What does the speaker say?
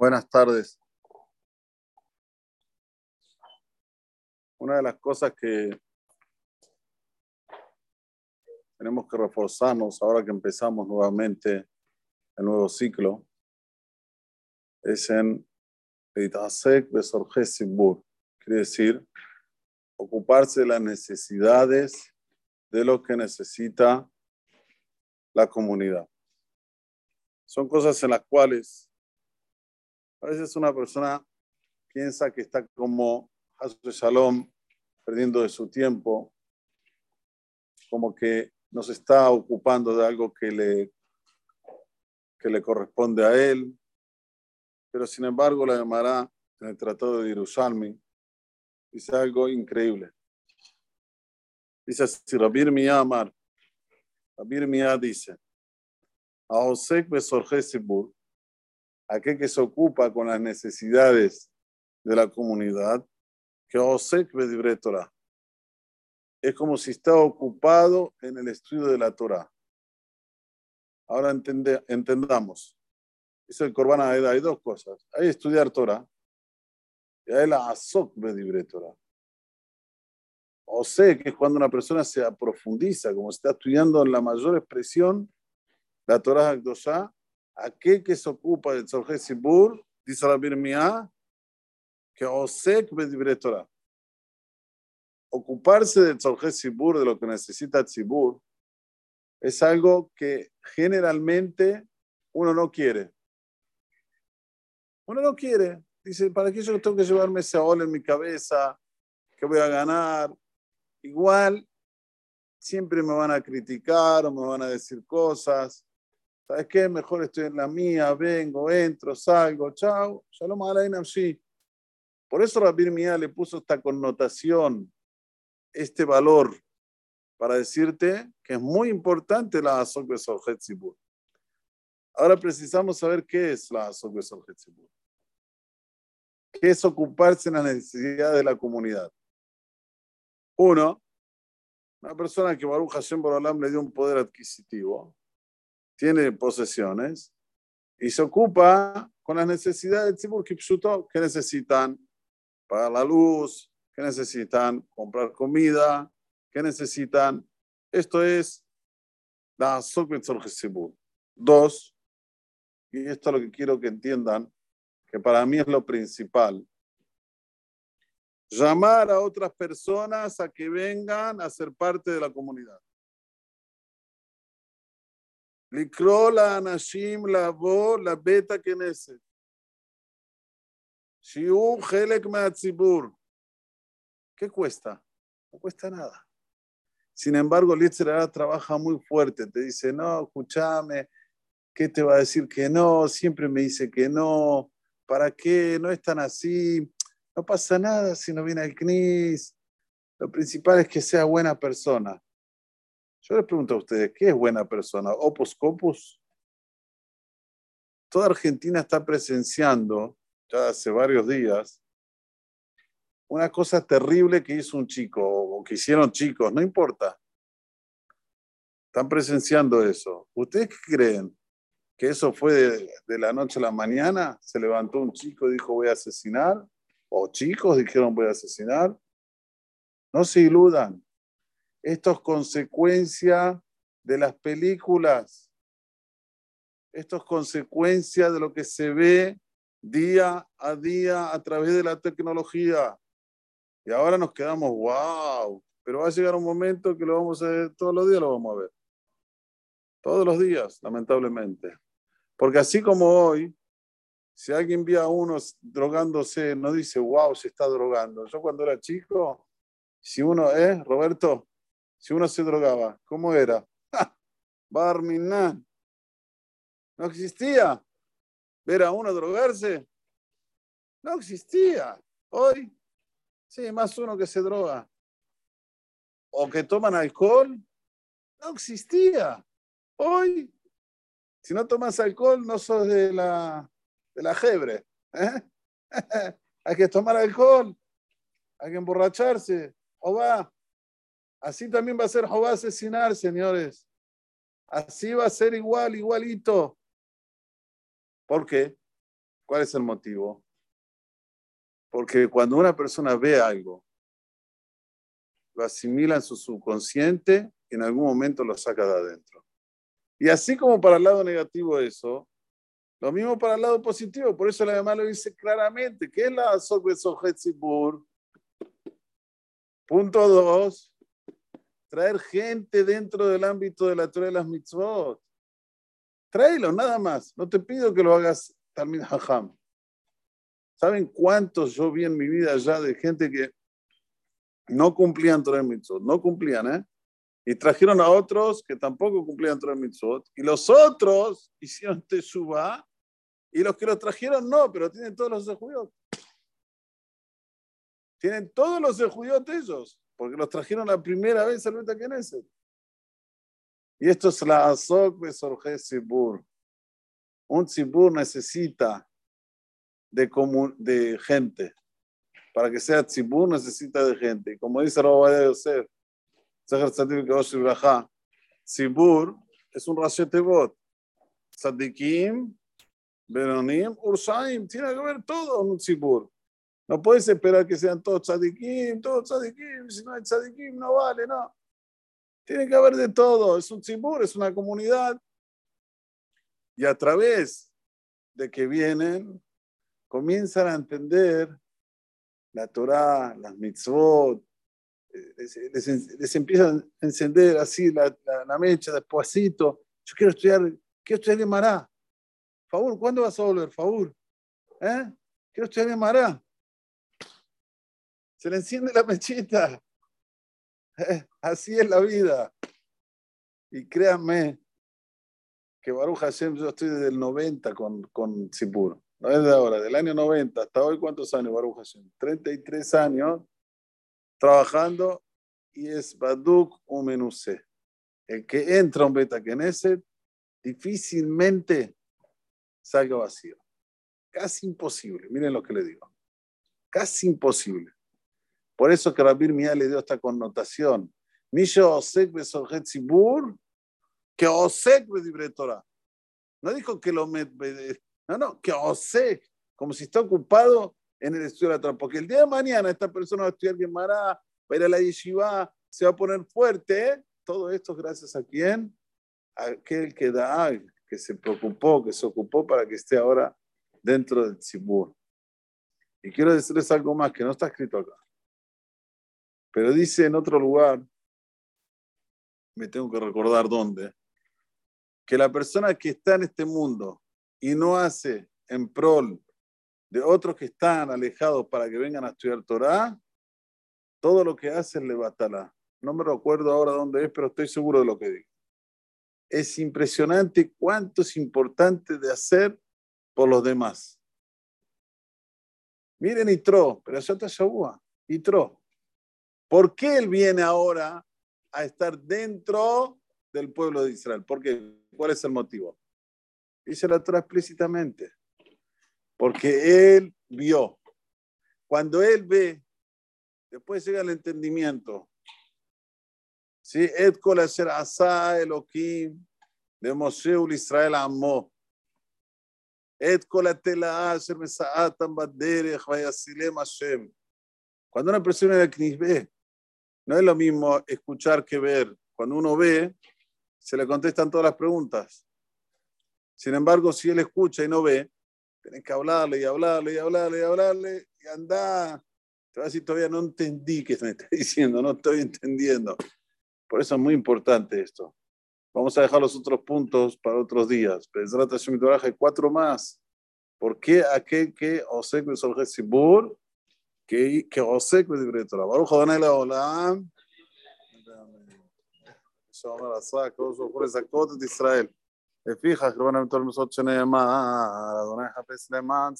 Buenas tardes. Una de las cosas que tenemos que reforzarnos ahora que empezamos nuevamente el nuevo ciclo es en. Quiere decir, ocuparse de las necesidades de lo que necesita la comunidad. Son cosas en las cuales a veces una persona piensa que está como Hasu Shalom, perdiendo de su tiempo, como que no se está ocupando de algo que le, que le corresponde a él. Pero sin embargo, la llamará en el Tratado de Jerusalén, dice algo increíble. Dice así, Rabir Miyah Amar, Rabir Miyah dice, Aosek Besorje Sibur, aquel que se ocupa con las necesidades de la comunidad, que Osek Bedibre Torah. Es como si está ocupado en el estudio de la Torah. Ahora entendamos. Dice el Corban Aeda, hay dos cosas. Hay estudiar Torah y hay la Asok Bedibre Torah. O sé que es cuando una persona se profundiza, como está estudiando en la mayor expresión, la Torah Akdosha, aquel que se ocupa del Tzorje Sibur, dice la Birmiá, que Osek Bedibre Torah. Ocuparse del Tzorje Sibur, de lo que necesita Sibur, es algo que generalmente uno no quiere. Uno no quiere. Dice, ¿para qué yo tengo que llevarme ese ol en mi cabeza? ¿Qué voy a ganar? Igual, siempre me van a criticar o me van a decir cosas. ¿Sabes qué? Mejor estoy en la mía, vengo, entro, salgo, chao. Shalom alainam sí. Por eso Rabir Mía le puso esta connotación, este valor, para decirte que es muy importante la Azok Besorjet Ahora precisamos saber qué es la Azok Besorjet ¿Qué es ocuparse en las necesidades de la comunidad? Uno, una persona que Baruch Hashem Borolam le dio un poder adquisitivo, tiene posesiones y se ocupa con las necesidades del que necesitan pagar la luz, que necesitan comprar comida, que necesitan. Esto es la Dos, y esto es lo que quiero que entiendan, que para mí es lo principal. Llamar a otras personas a que vengan a ser parte de la comunidad. לקרוא לאנשים לבוא לבית הכנסת, שיהיו חלק מהציבור. ¿Qué cuesta? No cuesta nada. Sin embargo, Litzerara trabaja muy fuerte. Te dice, no, escúchame, ¿qué te va a decir que no? Siempre me dice que no. ¿Para qué? No es tan así. No pasa nada si no viene al CNIS. Lo principal es que sea buena persona. Yo les pregunto a ustedes, ¿qué es buena persona? ¿Opus Copus? Toda Argentina está presenciando, ya hace varios días, una cosa terrible que hizo un chico, o que hicieron chicos, no importa. Están presenciando eso. ¿Ustedes qué creen? ¿Que eso fue de, la noche a la mañana? ¿Se levantó un chico y dijo voy a asesinar? ¿O chicos dijeron voy a asesinar? No se iludan. Esto es consecuencia de las películas. Esto es consecuencia de lo que se ve día a día a través de la tecnología. Y ahora nos quedamos, wow, pero va a llegar un momento que lo vamos a ver, todos los días lo vamos a ver. Todos los días, lamentablemente. Porque así como hoy, si alguien ve a uno drogándose, no dice, wow, se está drogando. Yo cuando era chico, si uno, ¿eh, Roberto? Si uno se drogaba, ¿cómo era? Barminan. No existía. Ver a uno drogarse. No existía. Hoy, sí, más uno que se droga. O que toman alcohol. No existía. Hoy, si no tomas alcohol, no sos de la, de la jebre. ¿eh? hay que tomar alcohol. Hay que emborracharse. O va, Así también va a ser Jehová asesinar, señores. Así va a ser igual, igualito. ¿Por qué? ¿Cuál es el motivo? Porque cuando una persona ve algo, lo asimila en su subconsciente y en algún momento lo saca de adentro. Y así como para el lado negativo eso, lo mismo para el lado positivo. Por eso la demás lo dice claramente. ¿Qué es la Sojetzibur? Punto dos. Traer gente dentro del ámbito de la Torah de las mitzvot. Tráelo, nada más. No te pido que lo hagas también hajam. ¿Saben cuántos yo vi en mi vida ya de gente que no cumplían Torah mitzvot? No cumplían, ¿eh? Y trajeron a otros que tampoco cumplían Torah mitzvot. Y los otros hicieron teshuva. Y los que los trajeron no, pero tienen todos los de judíos. Tienen todos los de judíos ellos. Porque los trajeron la primera vez al Beta Knesset. Y esto es la Azok de Sorge Sibur. Un Sibur necesita de, de gente. Para que sea Sibur necesita de gente. Como dice Rabbi Yosef, Sibur es un Rashetevot. Tzadikim, Beronim, Ursaim, tiene que ver todo en un Sibur. No puedes esperar que sean todos tzadikim, todos tzadikim, si no hay tzadikim no vale, no. Tiene que haber de todo. Es un tzibur, es una comunidad. Y a través de que vienen, comienzan a entender la Torah, las mitzvot, eh, les, empiezan a encender así la, la, mecha despacito. Yo quiero estudiar, quiero estudiar Mará. Favor, ¿cuándo vas a volver? Favor. ¿Eh? Quiero estudiar Mará. Se le enciende la mechita. Así es la vida. Y créanme que Baruch Hashem, yo estoy desde el 90 con, con Sipur. No es de ahora, del año 90 hasta hoy, ¿cuántos años, Baruch Hashem? 33 años trabajando y es Baduk o Menuse. El que entra un Beta Knesset difícilmente salga vacío. Casi imposible. Miren lo que le digo. Casi imposible. Por eso que Rabir Mía le dio esta connotación. Osek que Osek. No dijo que lo no, no, que Osek, como si está ocupado en el estudio de la Torah. Porque el día de mañana esta persona va a estudiar Gemara, va a ir a la yeshiva, se va a poner fuerte. Todo esto gracias a quién? A aquel que da, que se preocupó, que se ocupó para que esté ahora dentro del Tzibur. Y quiero decirles algo más que no está escrito acá. Pero dice en otro lugar, me tengo que recordar dónde, que la persona que está en este mundo y no hace en prol de otros que están alejados para que vengan a estudiar Torah, todo lo que hace le batalá. No me recuerdo ahora dónde es, pero estoy seguro de lo que digo. Es impresionante cuánto es importante de hacer por los demás. Miren Itro, pero ya está Shabua, Itro. ¿Por qué él viene ahora a estar dentro del pueblo de Israel? ¿Por qué? ¿Cuál es el motivo? Dice la Torah explícitamente. Porque él vio. Cuando él ve, después llega el entendimiento. ¿Sí? Et kol asa Elohim de Moshe Israel amó. Et kol atela asher mesa'atam baderech vayasilem Hashem. Cuando una persona en el ve no es lo mismo escuchar que ver. Cuando uno ve, se le contestan todas las preguntas. Sin embargo, si él escucha y no ve, tienes que hablarle y hablarle y hablarle y hablarle y andar. Te va a decir, todavía no entendí qué me está diciendo, no estoy entendiendo. Por eso es muy importante esto. Vamos a dejar los otros puntos para otros días. Pesrata hay cuatro más. ¿Por qué aquel que Osek Besolje Sibur כעוסק בדברי תורה. ברוך אדוני לעולם. שאומר עשה הקדוש ברוך הוא לזכות את ישראל. לפיכך, רבנו בתור מסעות שנאמר, אדוני חפש למען